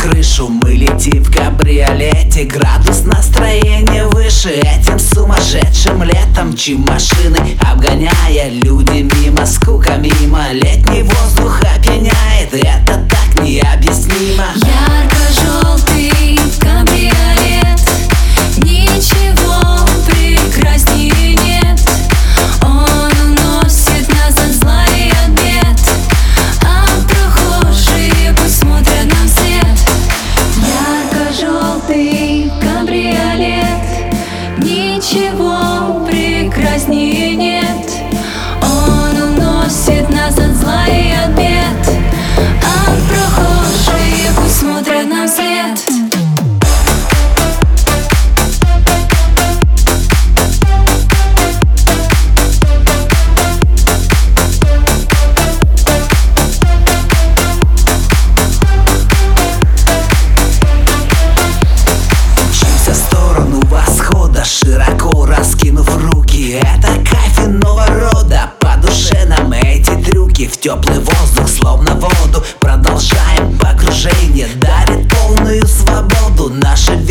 крышу. Мы летим в кабриолете Градус настроения выше. Этим сумасшедшим летом Чем машины обгоняя Люди мимо, скука мимо. Летний воздух опьяняет Это так необъяснимо. Я теплый воздух, словно воду. Продолжаем погружение Дарит полную свободу. Движения